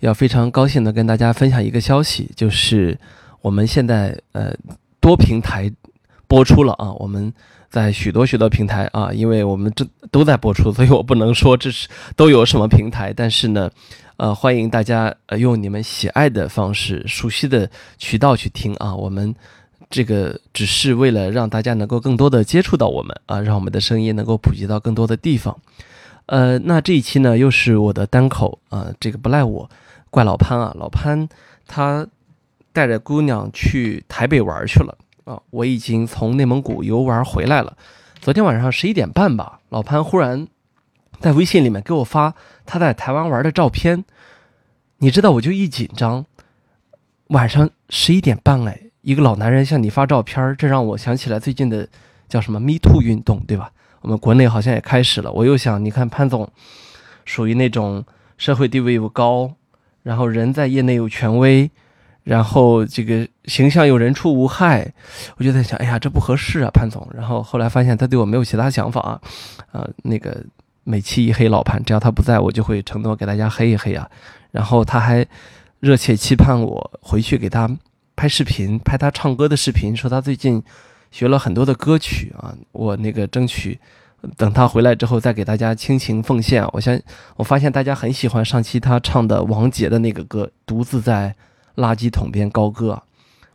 要非常高兴的跟大家分享一个消息，就是我们现在呃多平台播出了啊，我们在许多许多平台啊，因为我们这都在播出，所以我不能说这是都有什么平台，但是呢，呃，欢迎大家呃用你们喜爱的方式、熟悉的渠道去听啊。我们这个只是为了让大家能够更多的接触到我们啊，让我们的声音能够普及到更多的地方。呃，那这一期呢，又是我的单口啊，这个不赖我。怪老潘啊，老潘他带着姑娘去台北玩去了啊！我已经从内蒙古游玩回来了。昨天晚上十一点半吧，老潘忽然在微信里面给我发他在台湾玩的照片。你知道，我就一紧张，晚上十一点半哎，一个老男人向你发照片，这让我想起来最近的叫什么 “Me Too” 运动，对吧？我们国内好像也开始了。我又想，你看潘总属于那种社会地位又高。然后人在业内有权威，然后这个形象又人畜无害，我就在想，哎呀，这不合适啊，潘总。然后后来发现他对我没有其他想法啊，啊，那个每期一黑老潘，只要他不在我就会承诺给大家黑一黑啊。然后他还热切期盼我回去给他拍视频，拍他唱歌的视频，说他最近学了很多的歌曲啊，我那个争取。等他回来之后，再给大家倾情奉献。我相我发现大家很喜欢上期他唱的王杰的那个歌《独自在垃圾桶边高歌》。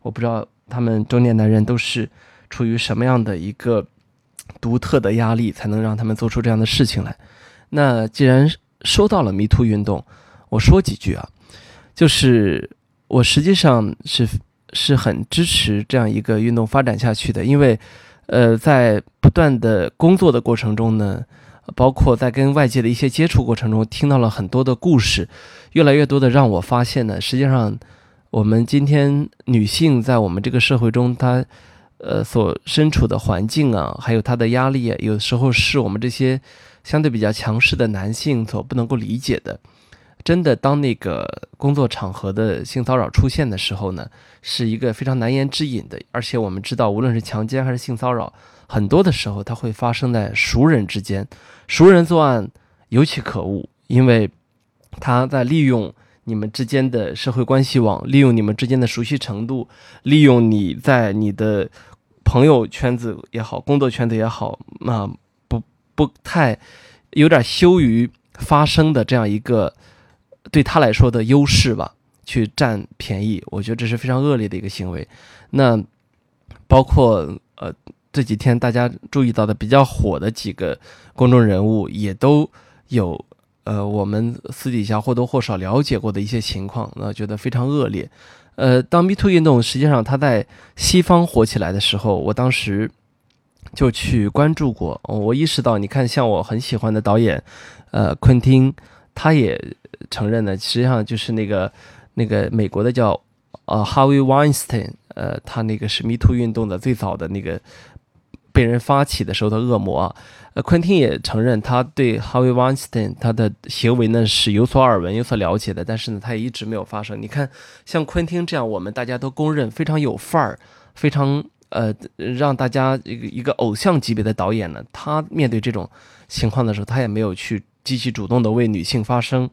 我不知道他们中年男人都是处于什么样的一个独特的压力，才能让他们做出这样的事情来。那既然说到了迷途运动，我说几句啊，就是我实际上是是很支持这样一个运动发展下去的，因为。呃，在不断的工作的过程中呢，包括在跟外界的一些接触过程中，听到了很多的故事，越来越多的让我发现呢，实际上我们今天女性在我们这个社会中，她呃所身处的环境啊，还有她的压力啊，有时候是我们这些相对比较强势的男性所不能够理解的。真的，当那个工作场合的性骚扰出现的时候呢，是一个非常难言之隐的。而且我们知道，无论是强奸还是性骚扰，很多的时候它会发生在熟人之间。熟人作案尤其可恶，因为他在利用你们之间的社会关系网，利用你们之间的熟悉程度，利用你在你的朋友圈子也好，工作圈子也好，那不不太有点羞于发声的这样一个。对他来说的优势吧，去占便宜，我觉得这是非常恶劣的一个行为。那包括呃这几天大家注意到的比较火的几个公众人物，也都有呃我们私底下或多或少了解过的一些情况，那觉得非常恶劣。呃，当 Me Too 运动实际上它在西方火起来的时候，我当时就去关注过，我意识到，你看像我很喜欢的导演，呃，昆汀，他也。承认呢，实际上就是那个那个美国的叫呃 Harvey Weinstein，呃，他那个是 Me Too 运动的最早的那个被人发起的时候的恶魔。呃，昆汀也承认他对 Harvey Weinstein 他的行为呢是有所耳闻、有所了解的，但是呢，他也一直没有发声。你看，像昆汀这样，我们大家都公认非常有范儿、非常呃让大家一个一个偶像级别的导演呢，他面对这种情况的时候，他也没有去积极主动的为女性发声。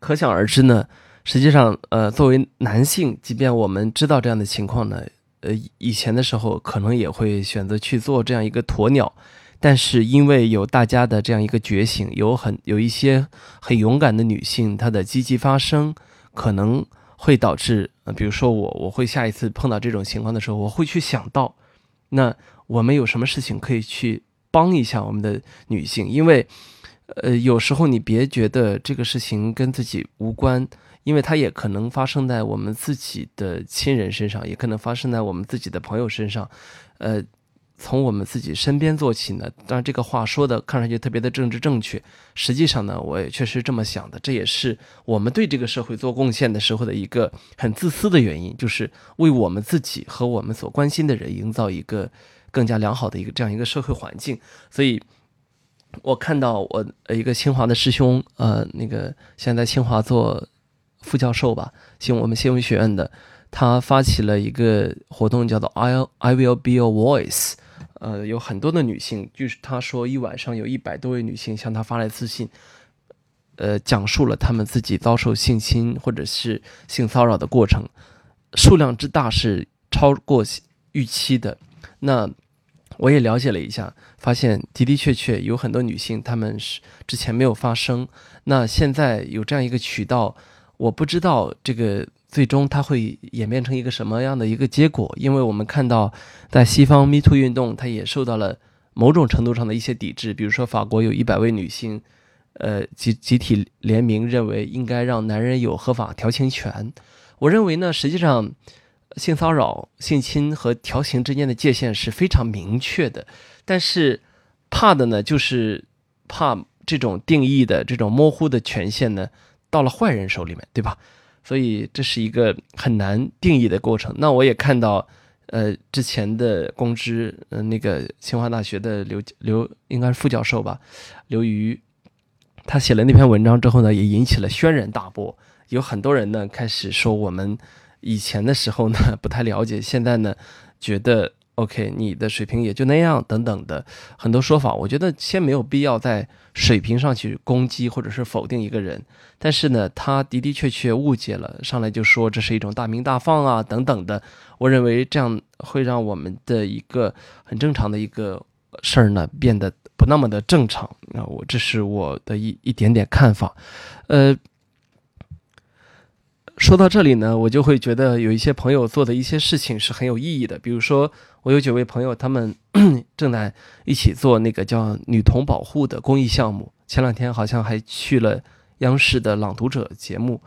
可想而知呢，实际上，呃，作为男性，即便我们知道这样的情况呢，呃，以前的时候可能也会选择去做这样一个鸵鸟，但是因为有大家的这样一个觉醒，有很有一些很勇敢的女性，她的积极发声，可能会导致，呃，比如说我，我会下一次碰到这种情况的时候，我会去想到，那我们有什么事情可以去帮一下我们的女性，因为。呃，有时候你别觉得这个事情跟自己无关，因为它也可能发生在我们自己的亲人身上，也可能发生在我们自己的朋友身上。呃，从我们自己身边做起呢？当然，这个话说的看上去特别的政治正确，实际上呢，我也确实这么想的。这也是我们对这个社会做贡献的时候的一个很自私的原因，就是为我们自己和我们所关心的人营造一个更加良好的一个这样一个社会环境。所以，我看到我一个清华的师兄，呃，那个现在清华做副教授吧，新我们新闻学院的，他发起了一个活动，叫做 I I will be a voice。呃，有很多的女性，就是他说一晚上有一百多位女性向他发来私信，呃，讲述了他们自己遭受性侵或者是性骚扰的过程，数量之大是超过预期的。那我也了解了一下，发现的的确确有很多女性，她们是之前没有发声，那现在有这样一个渠道，我不知道这个。最终它会演变成一个什么样的一个结果？因为我们看到，在西方 Me Too 运动，它也受到了某种程度上的一些抵制。比如说，法国有一百位女性，呃，集集体联名认为应该让男人有合法调情权。我认为呢，实际上性骚扰、性侵和调情之间的界限是非常明确的，但是怕的呢，就是怕这种定义的这种模糊的权限呢，到了坏人手里面，对吧？所以这是一个很难定义的过程。那我也看到，呃，之前的公知，呃，那个清华大学的刘刘应该是副教授吧，刘瑜，他写了那篇文章之后呢，也引起了轩然大波。有很多人呢开始说，我们以前的时候呢 不太了解，现在呢觉得。OK，你的水平也就那样，等等的很多说法，我觉得先没有必要在水平上去攻击或者是否定一个人。但是呢，他的的确确误解了，上来就说这是一种大鸣大放啊，等等的。我认为这样会让我们的一个很正常的一个事儿呢变得不那么的正常。那我这是我的一一点点看法，呃。说到这里呢，我就会觉得有一些朋友做的一些事情是很有意义的。比如说，我有几位朋友，他们 正在一起做那个叫女童保护的公益项目。前两天好像还去了央视的《朗读者》节目。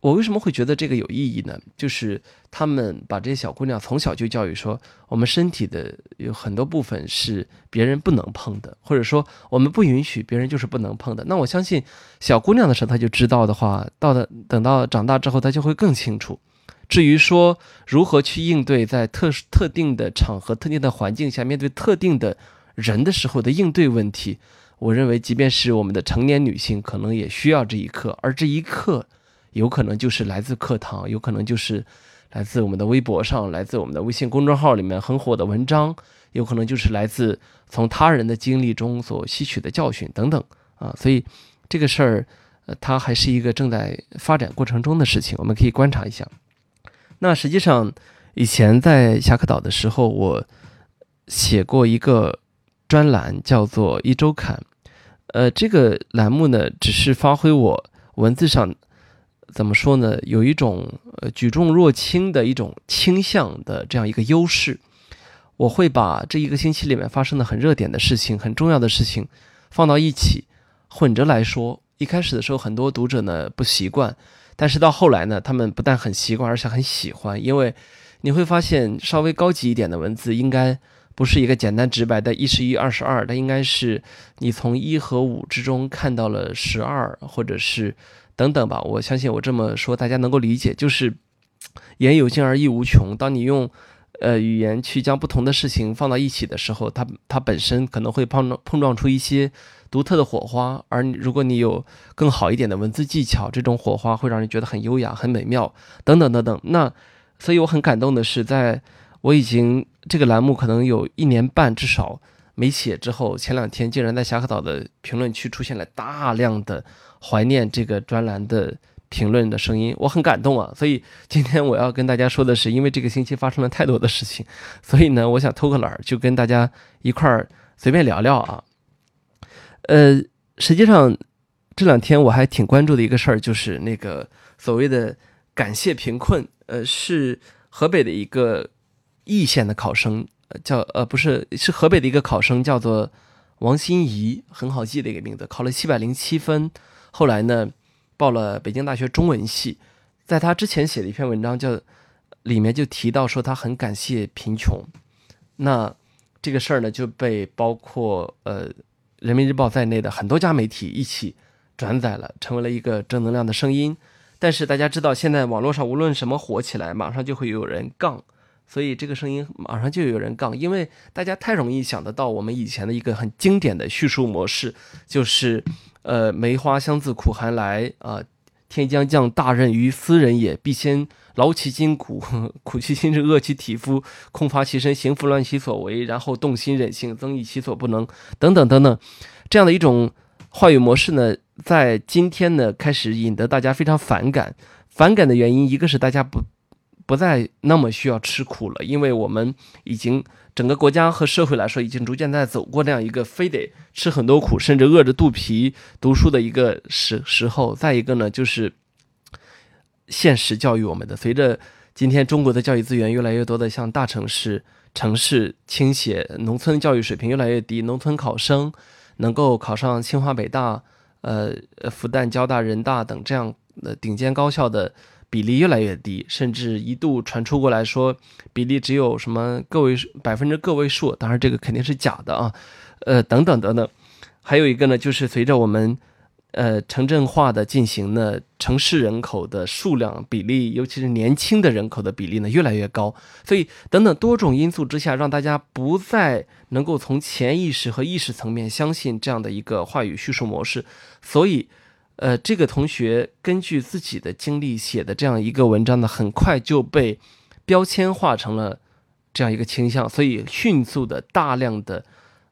我为什么会觉得这个有意义呢？就是他们把这些小姑娘从小就教育说，我们身体的有很多部分是别人不能碰的，或者说我们不允许别人就是不能碰的。那我相信小姑娘的时候她就知道的话，到的等到长大之后她就会更清楚。至于说如何去应对在特特定的场合、特定的环境下面对特定的人的时候的应对问题，我认为即便是我们的成年女性，可能也需要这一刻，而这一刻。有可能就是来自课堂，有可能就是来自我们的微博上，来自我们的微信公众号里面很火的文章，有可能就是来自从他人的经历中所吸取的教训等等啊。所以这个事儿，呃，它还是一个正在发展过程中的事情，我们可以观察一下。那实际上以前在侠客岛的时候，我写过一个专栏，叫做一周刊。呃，这个栏目呢，只是发挥我文字上。怎么说呢？有一种呃举重若轻的一种倾向的这样一个优势，我会把这一个星期里面发生的很热点的事情、很重要的事情放到一起混着来说。一开始的时候，很多读者呢不习惯，但是到后来呢，他们不但很习惯，而且很喜欢，因为你会发现稍微高级一点的文字应该不是一个简单直白的一十一、二十二，它应该是你从一和五之中看到了十二，或者是。等等吧，我相信我这么说大家能够理解，就是言有尽而意无穷。当你用呃语言去将不同的事情放到一起的时候，它它本身可能会碰撞碰撞出一些独特的火花。而如果你有更好一点的文字技巧，这种火花会让人觉得很优雅、很美妙。等等等等。那所以我很感动的是，在我已经这个栏目可能有一年半至少没写之后，前两天竟然在侠客岛的评论区出现了大量的。怀念这个专栏的评论的声音，我很感动啊！所以今天我要跟大家说的是，因为这个星期发生了太多的事情，所以呢，我想偷个懒儿，就跟大家一块儿随便聊聊啊。呃，实际上这两天我还挺关注的一个事儿，就是那个所谓的感谢贫困，呃，是河北的一个易县的考生，叫呃不是，是河北的一个考生，叫做王心怡，很好记的一个名字，考了七百零七分。后来呢，报了北京大学中文系，在他之前写的一篇文章，叫里面就提到说他很感谢贫穷。那这个事儿呢就被包括呃《人民日报》在内的很多家媒体一起转载了，成为了一个正能量的声音。但是大家知道，现在网络上无论什么火起来，马上就会有人杠，所以这个声音马上就有人杠，因为大家太容易想得到我们以前的一个很经典的叙述模式，就是呃梅花香自苦寒来啊。天将降大任于斯人也，必先劳其筋骨，苦其心志，饿其体肤，空乏其身，行拂乱其所为，然后动心忍性，增益其所不能，等等等等，这样的一种话语模式呢，在今天呢开始引得大家非常反感。反感的原因，一个是大家不不再那么需要吃苦了，因为我们已经。整个国家和社会来说，已经逐渐在走过那样一个非得吃很多苦，甚至饿着肚皮读书的一个时时候。再一个呢，就是现实教育我们的，随着今天中国的教育资源越来越多的向大城市、城市倾斜，农村教育水平越来越低，农村考生能够考上清华、北大、呃、复旦、交大、人大等这样的顶尖高校的。比例越来越低，甚至一度传出过来说比例只有什么个位数百分之个位数，当然这个肯定是假的啊，呃等等等等。还有一个呢，就是随着我们呃城镇化的进行呢，城市人口的数量比例，尤其是年轻的人口的比例呢越来越高，所以等等多种因素之下，让大家不再能够从潜意识和意识层面相信这样的一个话语叙述模式，所以。呃，这个同学根据自己的经历写的这样一个文章呢，很快就被标签化成了这样一个倾向，所以迅速的大量的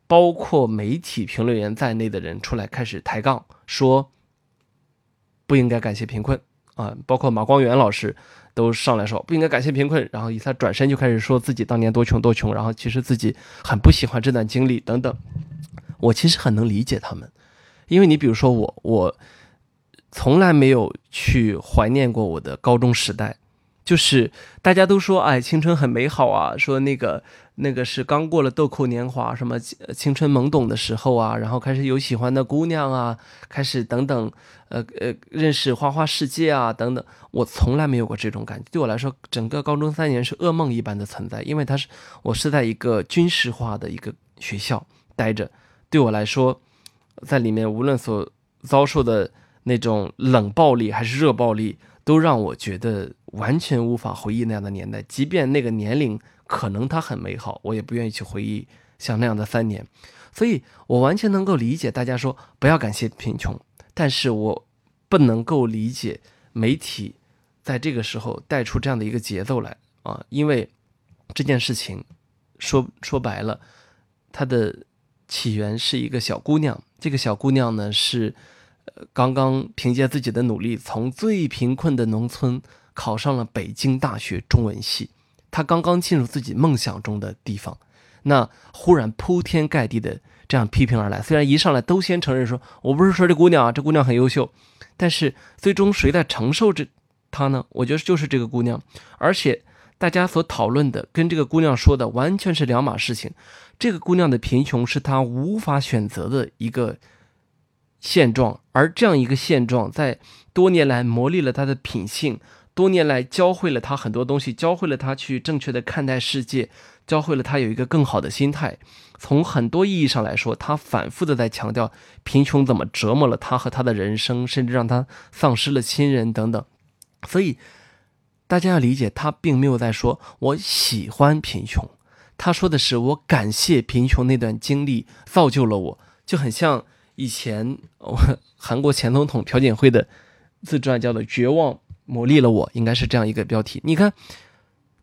包括媒体评论员在内的人出来开始抬杠，说不应该感谢贫困啊，包括马光远老师都上来说不应该感谢贫困，然后以他转身就开始说自己当年多穷多穷，然后其实自己很不喜欢这段经历等等。我其实很能理解他们，因为你比如说我我。从来没有去怀念过我的高中时代，就是大家都说，哎，青春很美好啊，说那个那个是刚过了豆蔻年华，什么青春懵懂的时候啊，然后开始有喜欢的姑娘啊，开始等等，呃呃，认识花花世界啊，等等。我从来没有过这种感觉，对我来说，整个高中三年是噩梦一般的存在，因为它是我是在一个军事化的一个学校待着，对我来说，在里面无论所遭受的。那种冷暴力还是热暴力，都让我觉得完全无法回忆那样的年代。即便那个年龄可能它很美好，我也不愿意去回忆像那样的三年。所以我完全能够理解大家说不要感谢贫穷，但是我不能够理解媒体在这个时候带出这样的一个节奏来啊！因为这件事情说说白了，它的起源是一个小姑娘，这个小姑娘呢是。刚刚凭借自己的努力，从最贫困的农村考上了北京大学中文系。他刚刚进入自己梦想中的地方，那忽然铺天盖地的这样批评而来。虽然一上来都先承认说，我不是说这姑娘啊，这姑娘很优秀，但是最终谁在承受这她呢？我觉得就是这个姑娘。而且大家所讨论的跟这个姑娘说的完全是两码事情。这个姑娘的贫穷是她无法选择的一个。现状，而这样一个现状，在多年来磨砺了他的品性，多年来教会了他很多东西，教会了他去正确的看待世界，教会了他有一个更好的心态。从很多意义上来说，他反复的在强调贫穷怎么折磨了他和他的人生，甚至让他丧失了亲人等等。所以，大家要理解，他并没有在说我喜欢贫穷，他说的是我感谢贫穷那段经历造就了我，就很像。以前，我 韩国前总统朴槿惠的自传叫做《绝望磨砺了我》，应该是这样一个标题。你看，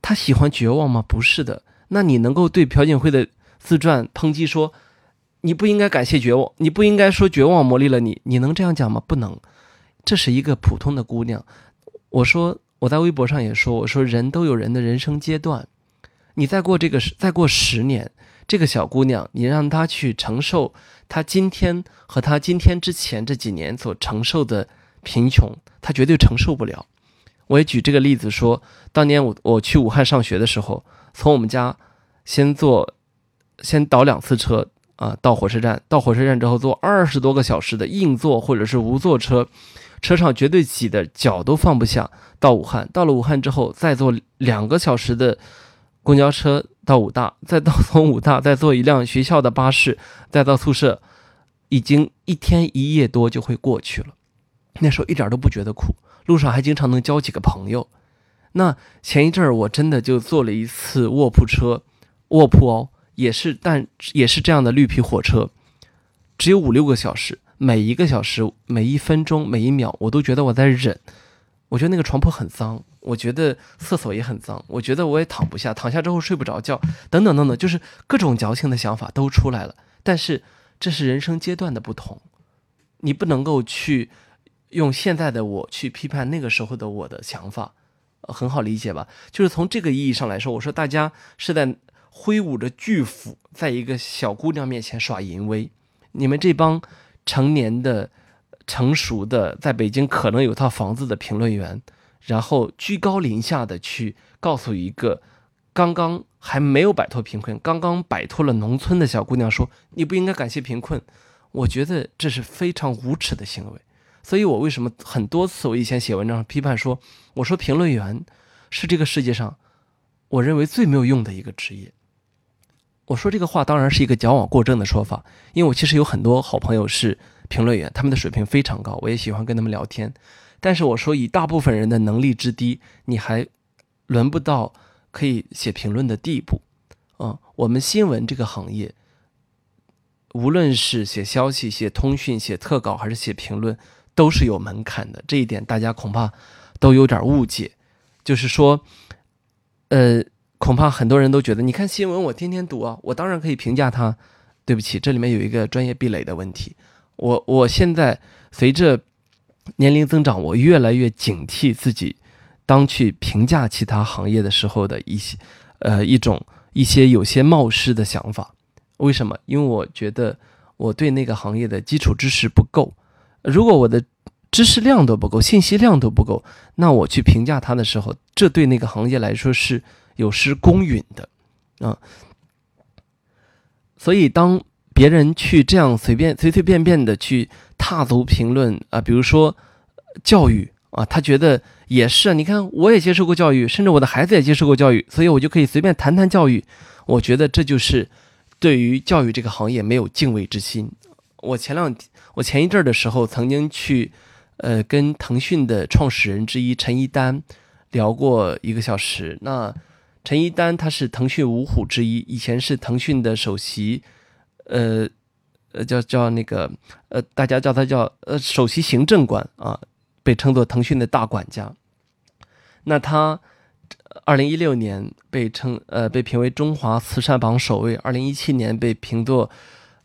他喜欢绝望吗？不是的。那你能够对朴槿惠的自传抨击说，你不应该感谢绝望，你不应该说绝望磨砺了你，你能这样讲吗？不能。这是一个普通的姑娘。我说我在微博上也说，我说人都有人的人生阶段，你再过这个再过十年。这个小姑娘，你让她去承受她今天和她今天之前这几年所承受的贫穷，她绝对承受不了。我也举这个例子说，当年我我去武汉上学的时候，从我们家先坐，先倒两次车啊，到火车站，到火车站之后坐二十多个小时的硬座或者是无座车，车上绝对挤得脚都放不下。到武汉，到了武汉之后再坐两个小时的。公交车到武大，再到从武大再坐一辆学校的巴士，再到宿舍，已经一天一夜多就会过去了。那时候一点都不觉得苦，路上还经常能交几个朋友。那前一阵儿我真的就坐了一次卧铺车，卧铺哦，也是，但也是这样的绿皮火车，只有五六个小时，每一个小时、每一分钟、每一秒，我都觉得我在忍。我觉得那个床铺很脏，我觉得厕所也很脏，我觉得我也躺不下，躺下之后睡不着觉，等等等等，就是各种矫情的想法都出来了。但是这是人生阶段的不同，你不能够去用现在的我去批判那个时候的我的想法。很好理解吧？就是从这个意义上来说，我说大家是在挥舞着巨斧，在一个小姑娘面前耍淫威。你们这帮成年的、成熟的，在北京可能有套房子的评论员，然后居高临下的去告诉一个刚刚还没有摆脱贫困、刚刚摆脱了农村的小姑娘说：“你不应该感谢贫困。”我觉得这是非常无耻的行为。所以我为什么很多次我以前写文章批判说，我说评论员是这个世界上我认为最没有用的一个职业。我说这个话当然是一个矫枉过正的说法，因为我其实有很多好朋友是评论员，他们的水平非常高，我也喜欢跟他们聊天。但是我说以大部分人的能力之低，你还轮不到可以写评论的地步。嗯，我们新闻这个行业，无论是写消息、写通讯、写特稿，还是写评论。都是有门槛的，这一点大家恐怕都有点误解。就是说，呃，恐怕很多人都觉得，你看新闻我天天读啊，我当然可以评价它。对不起，这里面有一个专业壁垒的问题。我我现在随着年龄增长，我越来越警惕自己，当去评价其他行业的时候的一些呃一种一些有些冒失的想法。为什么？因为我觉得我对那个行业的基础知识不够。如果我的知识量都不够，信息量都不够，那我去评价它的时候，这对那个行业来说是有失公允的啊。所以，当别人去这样随便、随随便便的去踏足评论啊，比如说教育啊，他觉得也是啊。你看，我也接受过教育，甚至我的孩子也接受过教育，所以我就可以随便谈谈教育。我觉得这就是对于教育这个行业没有敬畏之心。我前两。我前一阵的时候，曾经去，呃，跟腾讯的创始人之一陈一丹聊过一个小时。那陈一丹他是腾讯五虎之一，以前是腾讯的首席，呃，呃，叫叫那个，呃，大家叫他叫呃首席行政官啊，被称作腾讯的大管家。那他二零一六年被称呃被评为中华慈善榜首位，二零一七年被评作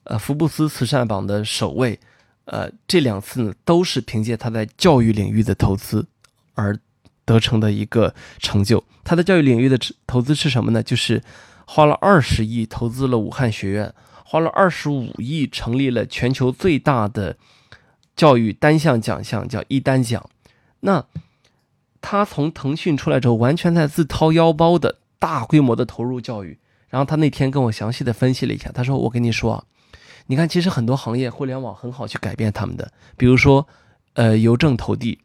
呃福布斯慈善榜的首位。呃，这两次呢，都是凭借他在教育领域的投资而得成的一个成就。他的教育领域的投资是什么呢？就是花了二十亿投资了武汉学院，花了二十五亿成立了全球最大的教育单项奖项，叫一单奖。那他从腾讯出来之后，完全在自掏腰包的大规模的投入教育。然后他那天跟我详细的分析了一下，他说：“我跟你说啊。”你看，其实很多行业，互联网很好去改变他们的。比如说，呃，邮政投递，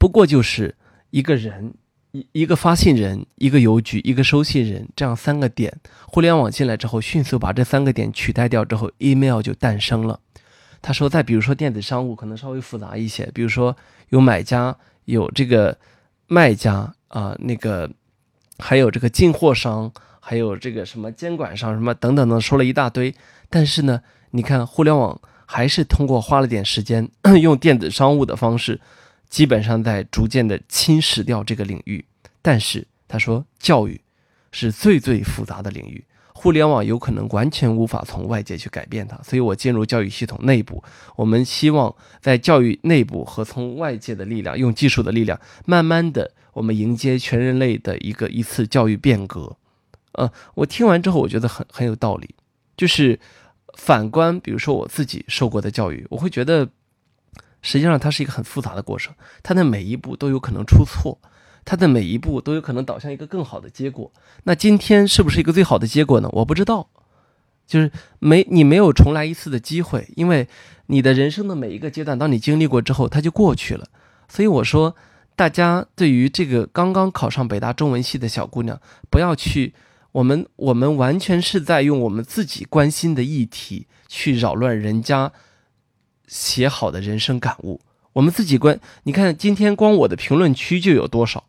不过就是一个人，一一个发信人，一个邮局，一个收信人，这样三个点。互联网进来之后，迅速把这三个点取代掉之后，email 就诞生了。他说，再比如说电子商务，可能稍微复杂一些，比如说有买家，有这个卖家啊，那个还有这个进货商。还有这个什么监管上什么等等的，说了一大堆。但是呢，你看互联网还是通过花了点时间，用电子商务的方式，基本上在逐渐的侵蚀掉这个领域。但是他说，教育是最最复杂的领域，互联网有可能完全无法从外界去改变它。所以我进入教育系统内部，我们希望在教育内部和从外界的力量，用技术的力量，慢慢的我们迎接全人类的一个一次教育变革。呃，我听完之后，我觉得很很有道理。就是反观，比如说我自己受过的教育，我会觉得，实际上它是一个很复杂的过程，它的每一步都有可能出错，它的每一步都有可能导向一个更好的结果。那今天是不是一个最好的结果呢？我不知道。就是没你没有重来一次的机会，因为你的人生的每一个阶段，当你经历过之后，它就过去了。所以我说，大家对于这个刚刚考上北大中文系的小姑娘，不要去，我们我们完全是在用我们自己关心的议题去扰乱人家写好的人生感悟。我们自己观，你看今天光我的评论区就有多少，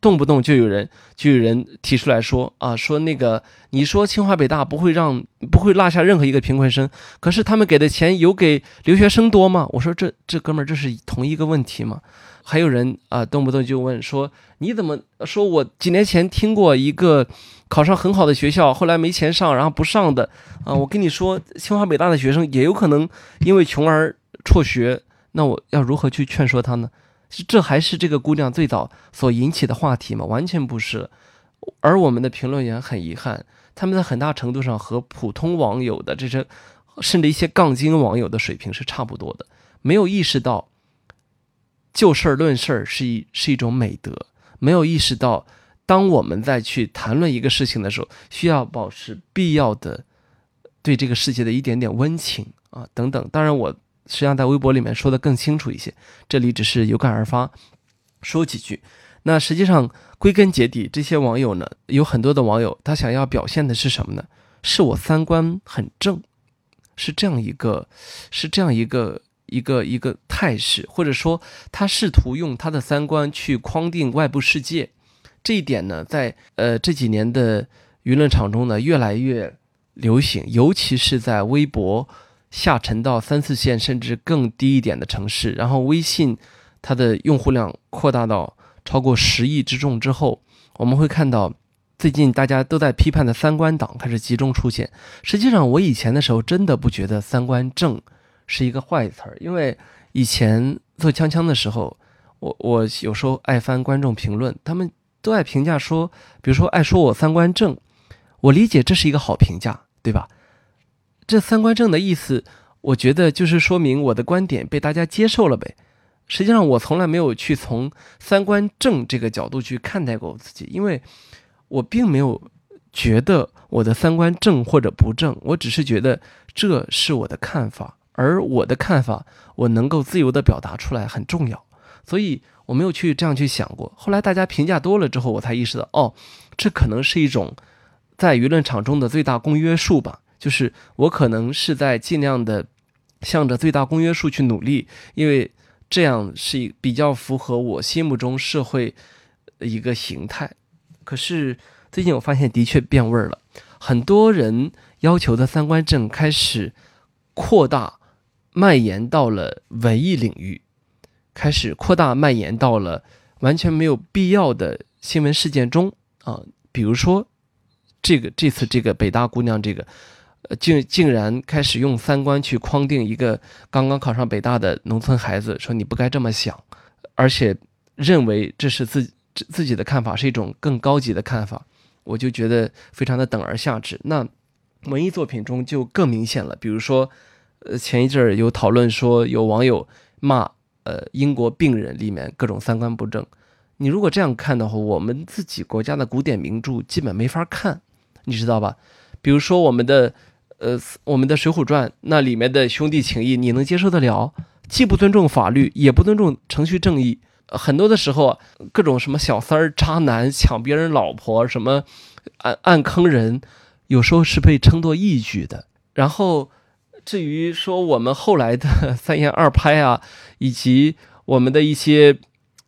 动不动就有人就有人提出来说啊，说那个你说清华北大不会让不会落下任何一个贫困生，可是他们给的钱有给留学生多吗？我说这这哥们儿这是同一个问题吗？还有人啊，动不动就问说你怎么说我几年前听过一个考上很好的学校，后来没钱上，然后不上的啊？我跟你说，清华北大的学生也有可能因为穷而辍学。那我要如何去劝说他呢？这还是这个姑娘最早所引起的话题吗？完全不是。而我们的评论员很遗憾，他们在很大程度上和普通网友的这些，甚至一些杠精网友的水平是差不多的，没有意识到就事论事是一是一种美德，没有意识到当我们在去谈论一个事情的时候，需要保持必要的对这个世界的一点点温情啊等等。当然我。实际上，在微博里面说的更清楚一些，这里只是有感而发，说几句。那实际上归根结底，这些网友呢，有很多的网友，他想要表现的是什么呢？是我三观很正，是这样一个，是这样一个一个一个态势，或者说他试图用他的三观去框定外部世界。这一点呢，在呃这几年的舆论场中呢，越来越流行，尤其是在微博。下沉到三四线甚至更低一点的城市，然后微信它的用户量扩大到超过十亿之众之后，我们会看到最近大家都在批判的三观党开始集中出现。实际上，我以前的时候真的不觉得三观正是一个坏词儿，因为以前做锵锵的时候，我我有时候爱翻观众评论，他们都爱评价说，比如说爱说我三观正，我理解这是一个好评价，对吧？这三观正的意思，我觉得就是说明我的观点被大家接受了呗。实际上，我从来没有去从三观正这个角度去看待过我自己，因为我并没有觉得我的三观正或者不正，我只是觉得这是我的看法，而我的看法我能够自由的表达出来很重要，所以我没有去这样去想过。后来大家评价多了之后，我才意识到，哦，这可能是一种在舆论场中的最大公约数吧。就是我可能是在尽量的向着最大公约数去努力，因为这样是比较符合我心目中社会一个形态。可是最近我发现的确变味儿了，很多人要求的三观正开始扩大蔓延到了文艺领域，开始扩大蔓延到了完全没有必要的新闻事件中啊，比如说这个这次这个北大姑娘这个。呃，竟竟然开始用三观去框定一个刚刚考上北大的农村孩子，说你不该这么想，而且认为这是自自己的看法是一种更高级的看法，我就觉得非常的等而下之。那文艺作品中就更明显了，比如说，呃，前一阵儿有讨论说有网友骂，呃，英国病人里面各种三观不正。你如果这样看的话，我们自己国家的古典名著基本没法看，你知道吧？比如说我们的。呃，我们的《水浒传》那里面的兄弟情谊，你能接受得了？既不尊重法律，也不尊重程序正义。很多的时候，各种什么小三儿、渣男、抢别人老婆，什么暗暗坑人，有时候是被称作义举的。然后，至于说我们后来的 三言二拍啊，以及我们的一些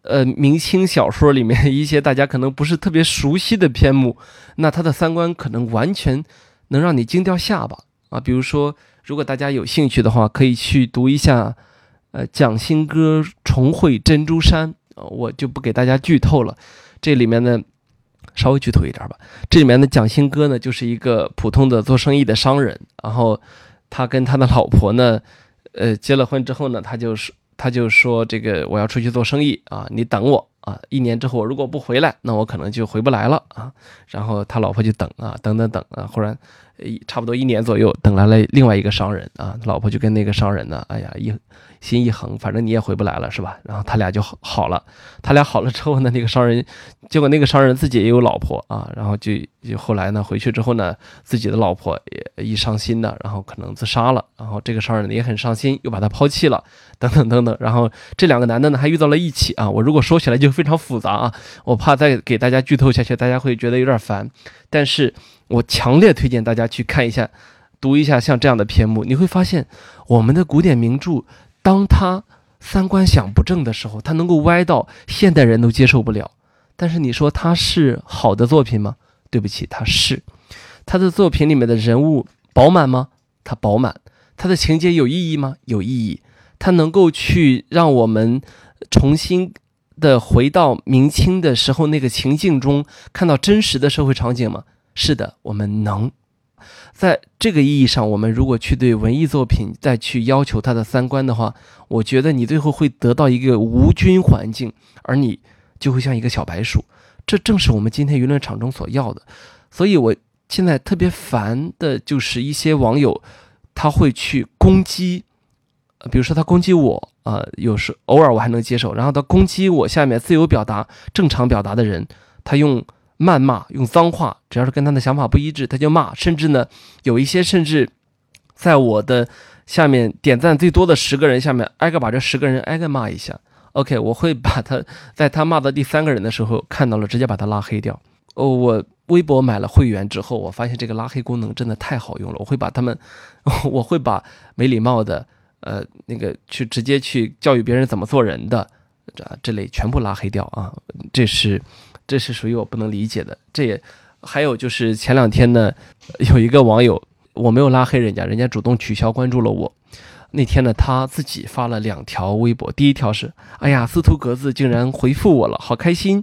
呃明清小说里面一些大家可能不是特别熟悉的篇目，那他的三观可能完全。能让你惊掉下巴啊！比如说，如果大家有兴趣的话，可以去读一下，呃，蒋新歌重会珍珠山啊，我就不给大家剧透了。这里面呢，稍微剧透一点吧。这里面的蒋新歌呢，就是一个普通的做生意的商人，然后他跟他的老婆呢，呃，结了婚之后呢，他就是他就说这个我要出去做生意啊，你等我。啊，一年之后我如果不回来，那我可能就回不来了啊。然后他老婆就等啊，等等等啊，忽然差不多一年左右，等来了另外一个商人啊，老婆就跟那个商人呢，哎呀一心一横，反正你也回不来了，是吧？然后他俩就好好了，他俩好了之后呢，那个商人，结果那个商人自己也有老婆啊，然后就就后来呢回去之后呢，自己的老婆也一伤心呢，然后可能自杀了，然后这个商人也很伤心，又把他抛弃了，等等等等，然后这两个男的呢还遇到了一起啊，我如果说起来就非常复杂啊，我怕再给大家剧透下去，大家会觉得有点烦，但是。我强烈推荐大家去看一下，读一下像这样的篇目，你会发现我们的古典名著，当他三观想不正的时候，他能够歪到现代人都接受不了。但是你说他是好的作品吗？对不起，他是。他的作品里面的人物饱满吗？他饱满。他的情节有意义吗？有意义。他能够去让我们重新的回到明清的时候那个情境中，看到真实的社会场景吗？是的，我们能，在这个意义上，我们如果去对文艺作品再去要求它的三观的话，我觉得你最后会得到一个无菌环境，而你就会像一个小白鼠。这正是我们今天舆论场中所要的。所以，我现在特别烦的就是一些网友，他会去攻击，比如说他攻击我，啊，有时偶尔我还能接受，然后他攻击我下面自由表达、正常表达的人，他用。谩骂用脏话，只要是跟他的想法不一致，他就骂。甚至呢，有一些甚至在我的下面点赞最多的十个人下面，挨个把这十个人挨个骂一下。OK，我会把他在他骂到第三个人的时候看到了，直接把他拉黑掉。哦，我微博买了会员之后，我发现这个拉黑功能真的太好用了。我会把他们，我会把没礼貌的，呃，那个去直接去教育别人怎么做人的这这类全部拉黑掉啊。这是。这是属于我不能理解的。这也还有就是前两天呢，有一个网友，我没有拉黑人家，人家主动取消关注了我。那天呢，他自己发了两条微博，第一条是：哎呀，司徒格子竟然回复我了，好开心。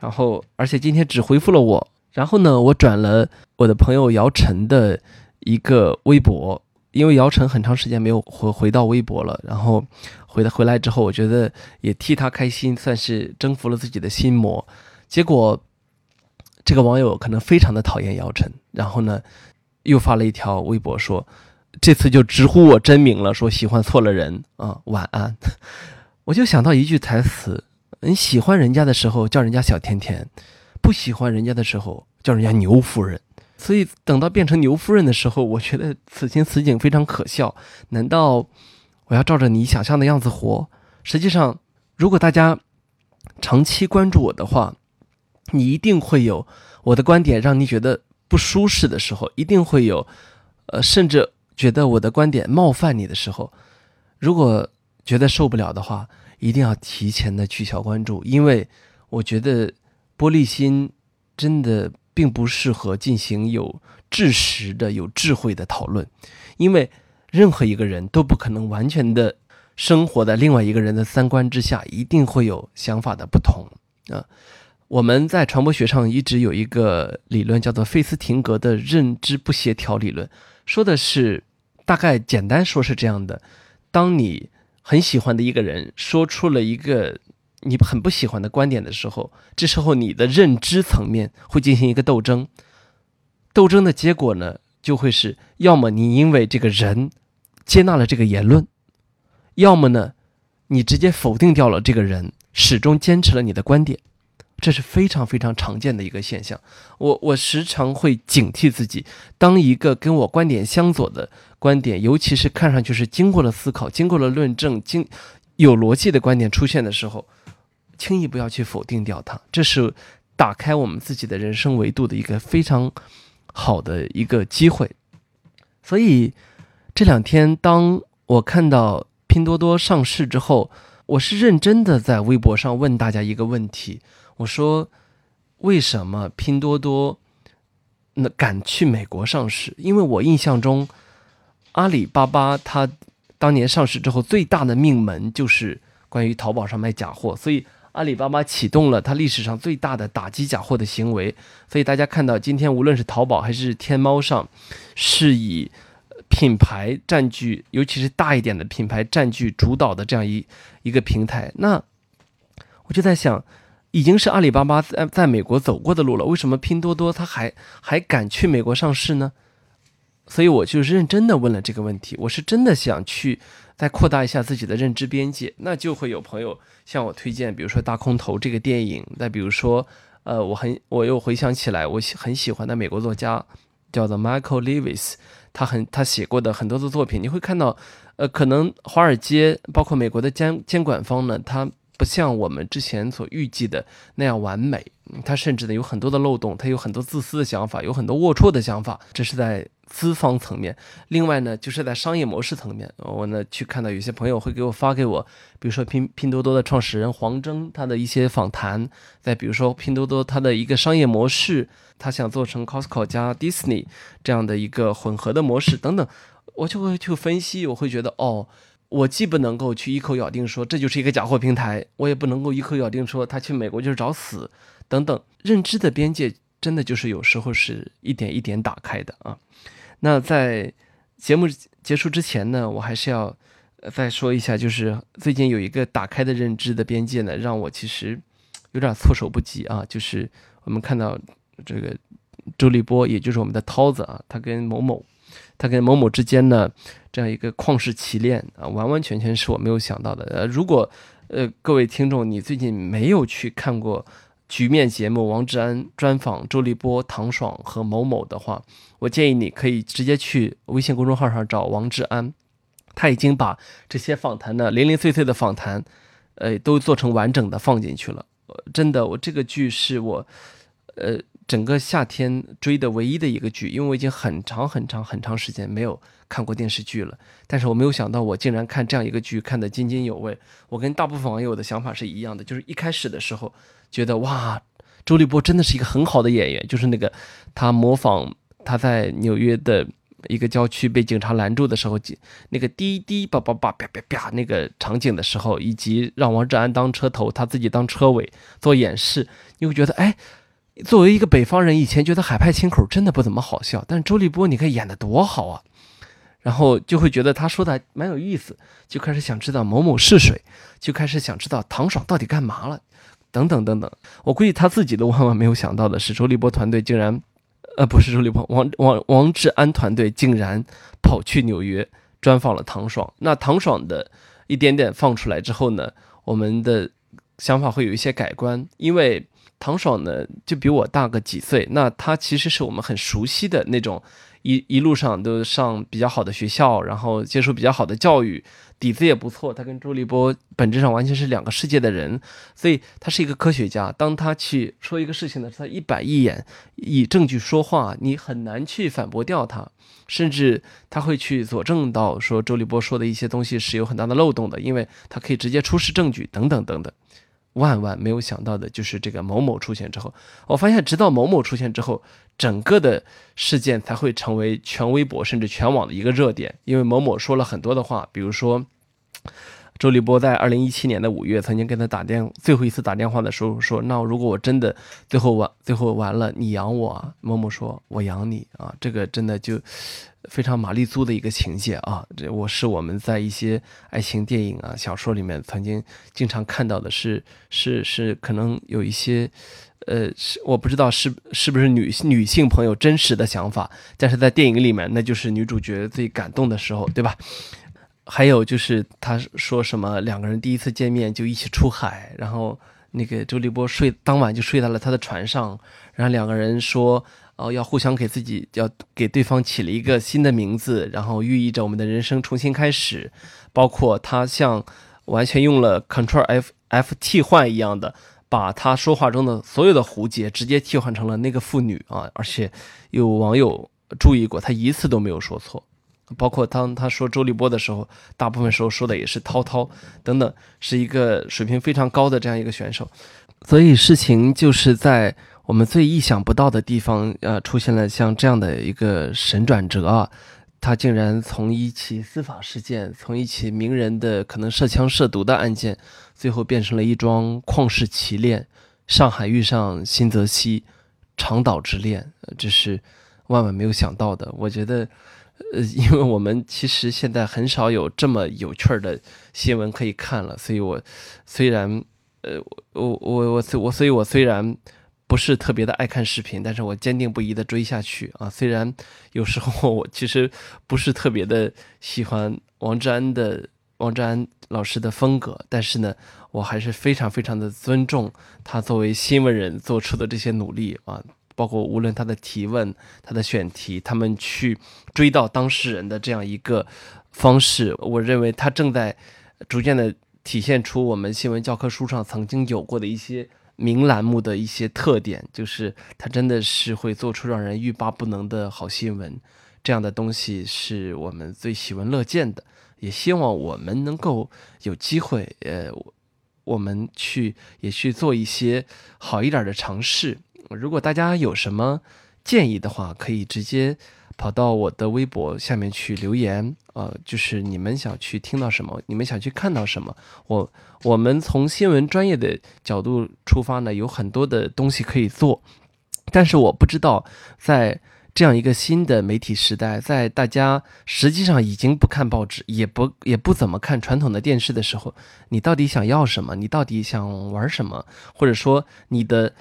然后，而且今天只回复了我。然后呢，我转了我的朋友姚晨的一个微博，因为姚晨很长时间没有回回到微博了。然后回回来之后，我觉得也替他开心，算是征服了自己的心魔。结果，这个网友可能非常的讨厌姚晨，然后呢，又发了一条微博说：“这次就直呼我真名了，说喜欢错了人啊，晚安。”我就想到一句台词：你喜欢人家的时候叫人家小甜甜，不喜欢人家的时候叫人家牛夫人。所以等到变成牛夫人的时候，我觉得此情此景非常可笑。难道我要照着你想象的样子活？实际上，如果大家长期关注我的话，你一定会有我的观点让你觉得不舒适的时候，一定会有，呃，甚至觉得我的观点冒犯你的时候。如果觉得受不了的话，一定要提前的取消关注，因为我觉得玻璃心真的并不适合进行有知识的、有智慧的讨论，因为任何一个人都不可能完全的生活在另外一个人的三观之下，一定会有想法的不同。啊。我们在传播学上一直有一个理论，叫做费斯廷格的认知不协调理论，说的是，大概简单说是这样的：当你很喜欢的一个人说出了一个你很不喜欢的观点的时候，这时候你的认知层面会进行一个斗争，斗争的结果呢，就会是要么你因为这个人接纳了这个言论，要么呢，你直接否定掉了这个人，始终坚持了你的观点。这是非常非常常见的一个现象，我我时常会警惕自己，当一个跟我观点相左的观点，尤其是看上去是经过了思考、经过了论证、经有逻辑的观点出现的时候，轻易不要去否定掉它。这是打开我们自己的人生维度的一个非常好的一个机会。所以这两天，当我看到拼多多上市之后，我是认真的在微博上问大家一个问题。我说，为什么拼多多那敢去美国上市？因为我印象中，阿里巴巴它当年上市之后最大的命门就是关于淘宝上卖假货，所以阿里巴巴启动了它历史上最大的打击假货的行为。所以大家看到今天无论是淘宝还是天猫上，是以品牌占据，尤其是大一点的品牌占据主导的这样一一个平台。那我就在想。已经是阿里巴巴在在美国走过的路了，为什么拼多多它还还敢去美国上市呢？所以我就认真的问了这个问题，我是真的想去再扩大一下自己的认知边界，那就会有朋友向我推荐，比如说《大空头》这个电影，再比如说，呃，我很我又回想起来，我很喜欢的美国作家叫做 Michael Lewis，他很他写过的很多的作品，你会看到，呃，可能华尔街包括美国的监监管方呢，他不像我们之前所预计的那样完美，他甚至呢有很多的漏洞，他有很多自私的想法，有很多龌龊的想法，这是在。资方层面，另外呢，就是在商业模式层面，我呢去看到有些朋友会给我发给我，比如说拼拼多多的创始人黄峥他的一些访谈，再比如说拼多多它的一个商业模式，他想做成 Costco 加 Disney 这样的一个混合的模式等等，我就会去分析，我会觉得哦，我既不能够去一口咬定说这就是一个假货平台，我也不能够一口咬定说他去美国就是找死等等，认知的边界真的就是有时候是一点一点打开的啊。那在节目结束之前呢，我还是要再说一下，就是最近有一个打开的认知的边界呢，让我其实有点措手不及啊。就是我们看到这个周立波，也就是我们的涛子啊，他跟某某，他跟某某之间呢，这样一个旷世奇恋啊，完完全全是我没有想到的。呃，如果呃各位听众你最近没有去看过。局面节目，王志安专访周立波、唐爽和某某的话，我建议你可以直接去微信公众号上找王志安，他已经把这些访谈的零零碎碎的访谈，呃，都做成完整的放进去了。真的，我这个剧是我，呃，整个夏天追的唯一的一个剧，因为我已经很长很长很长时间没有看过电视剧了。但是我没有想到，我竟然看这样一个剧看得津津有味。我跟大部分网友的想法是一样的，就是一开始的时候。觉得哇，周立波真的是一个很好的演员。就是那个他模仿他在纽约的一个郊区被警察拦住的时候，那个滴滴叭叭叭啪啪啪那个场景的时候，以及让王志安当车头，他自己当车尾做演示，你会觉得哎，作为一个北方人，以前觉得海派清口真的不怎么好笑，但是周立波你看演的多好啊，然后就会觉得他说的蛮有意思，就开始想知道某某是谁，就开始想知道唐爽到底干嘛了。等等等等，我估计他自己都万万没有想到的是，周立波团队竟然，呃，不是周立波，王王王志安团队竟然跑去纽约专访了唐爽。那唐爽的一点点放出来之后呢，我们的想法会有一些改观，因为唐爽呢就比我大个几岁，那他其实是我们很熟悉的那种。一一路上都上比较好的学校，然后接受比较好的教育，底子也不错。他跟周立波本质上完全是两个世界的人，所以他是一个科学家。当他去说一个事情的时候，他一板一眼，以证据说话，你很难去反驳掉他，甚至他会去佐证到说周立波说的一些东西是有很大的漏洞的，因为他可以直接出示证据等等等等。万万没有想到的就是这个某某出现之后，我发现直到某某出现之后，整个的事件才会成为全微博甚至全网的一个热点。因为某某说了很多的话，比如说周立波在二零一七年的五月曾经跟他打电最后一次打电话的时候说：“那如果我真的最后完最后完了，你养我啊？”某某说：“我养你啊！”这个真的就。非常玛丽苏的一个情节啊，这我是我们在一些爱情电影啊、小说里面曾经经常看到的，是是是，可能有一些，呃，是我不知道是是不是女女性朋友真实的想法，但是在电影里面，那就是女主角最感动的时候，对吧？还有就是他说什么两个人第一次见面就一起出海，然后那个周立波睡当晚就睡在了他的船上，然后两个人说。哦，要互相给自己，要给对方起了一个新的名字，然后寓意着我们的人生重新开始。包括他像完全用了 Ctrl F F 替换一样的，把他说话中的所有的胡结直接替换成了那个妇女啊！而且有网友注意过，他一次都没有说错。包括当他说周立波的时候，大部分时候说的也是涛涛等等，是一个水平非常高的这样一个选手。所以事情就是在。我们最意想不到的地方，呃，出现了像这样的一个神转折啊！他竟然从一起司法事件，从一起名人的可能涉枪涉毒的案件，最后变成了一桩旷世奇恋。上海遇上新泽西，长岛之恋，这是万万没有想到的。我觉得，呃，因为我们其实现在很少有这么有趣儿的新闻可以看了，所以我虽然，呃，我我我我，所以我虽然。不是特别的爱看视频，但是我坚定不移的追下去啊。虽然有时候我其实不是特别的喜欢王志安的王志安老师的风格，但是呢，我还是非常非常的尊重他作为新闻人做出的这些努力啊。包括无论他的提问、他的选题，他们去追到当事人的这样一个方式，我认为他正在逐渐的体现出我们新闻教科书上曾经有过的一些名栏目的一些特点，就是他真的是会做出让人欲罢不能的好新闻。这样的东西是我们最喜闻乐见的，也希望我们能够有机会，呃，我们去也去做一些好一点的尝试。如果大家有什么建议的话，可以直接跑到我的微博下面去留言。呃，就是你们想去听到什么，你们想去看到什么，我我们从新闻专业的角度出发呢，有很多的东西可以做。但是我不知道，在这样一个新的媒体时代，在大家实际上已经不看报纸，也不也不怎么看传统的电视的时候，你到底想要什么？你到底想玩什么？或者说你的？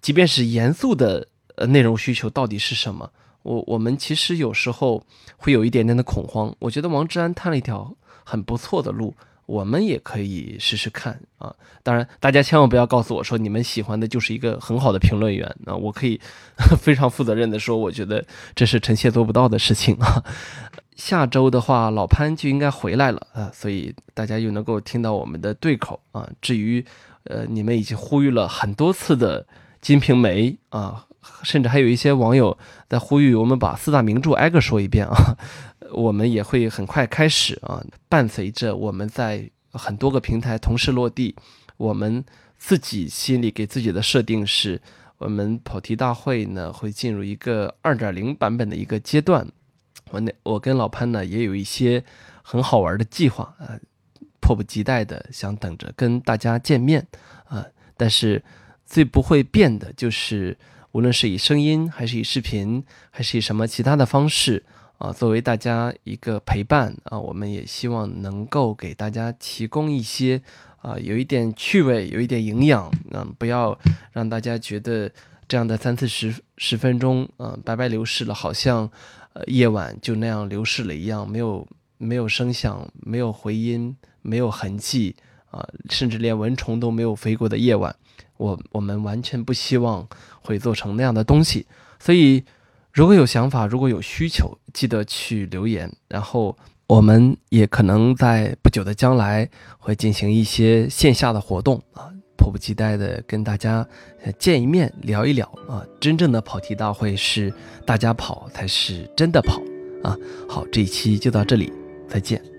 即便是严肃的呃内容需求到底是什么？我我们其实有时候会有一点点的恐慌。我觉得王志安探了一条很不错的路，我们也可以试试看啊。当然，大家千万不要告诉我说你们喜欢的就是一个很好的评论员啊。我可以非常负责任的说，我觉得这是臣妾做不到的事情啊。下周的话，老潘就应该回来了啊，所以大家又能够听到我们的对口啊。至于呃，你们已经呼吁了很多次的。《金瓶梅》啊，甚至还有一些网友在呼吁我们把四大名著挨个说一遍啊。我们也会很快开始啊，伴随着我们在很多个平台同时落地，我们自己心里给自己的设定是，我们跑题大会呢会进入一个二点零版本的一个阶段。我那我跟老潘呢也有一些很好玩的计划啊，迫不及待的想等着跟大家见面啊，但是。最不会变的就是，无论是以声音，还是以视频，还是以什么其他的方式啊，作为大家一个陪伴啊，我们也希望能够给大家提供一些啊，有一点趣味，有一点营养，嗯，不要让大家觉得这样的三四十十分钟，嗯，白白流逝了，好像呃夜晚就那样流逝了一样，没有没有声响，没有回音，没有痕迹啊，甚至连蚊虫都没有飞过的夜晚。我我们完全不希望会做成那样的东西，所以如果有想法，如果有需求，记得去留言。然后我们也可能在不久的将来会进行一些线下的活动啊，迫不及待的跟大家见一面，聊一聊啊。真正的跑题大会是大家跑才是真的跑啊。好，这一期就到这里，再见。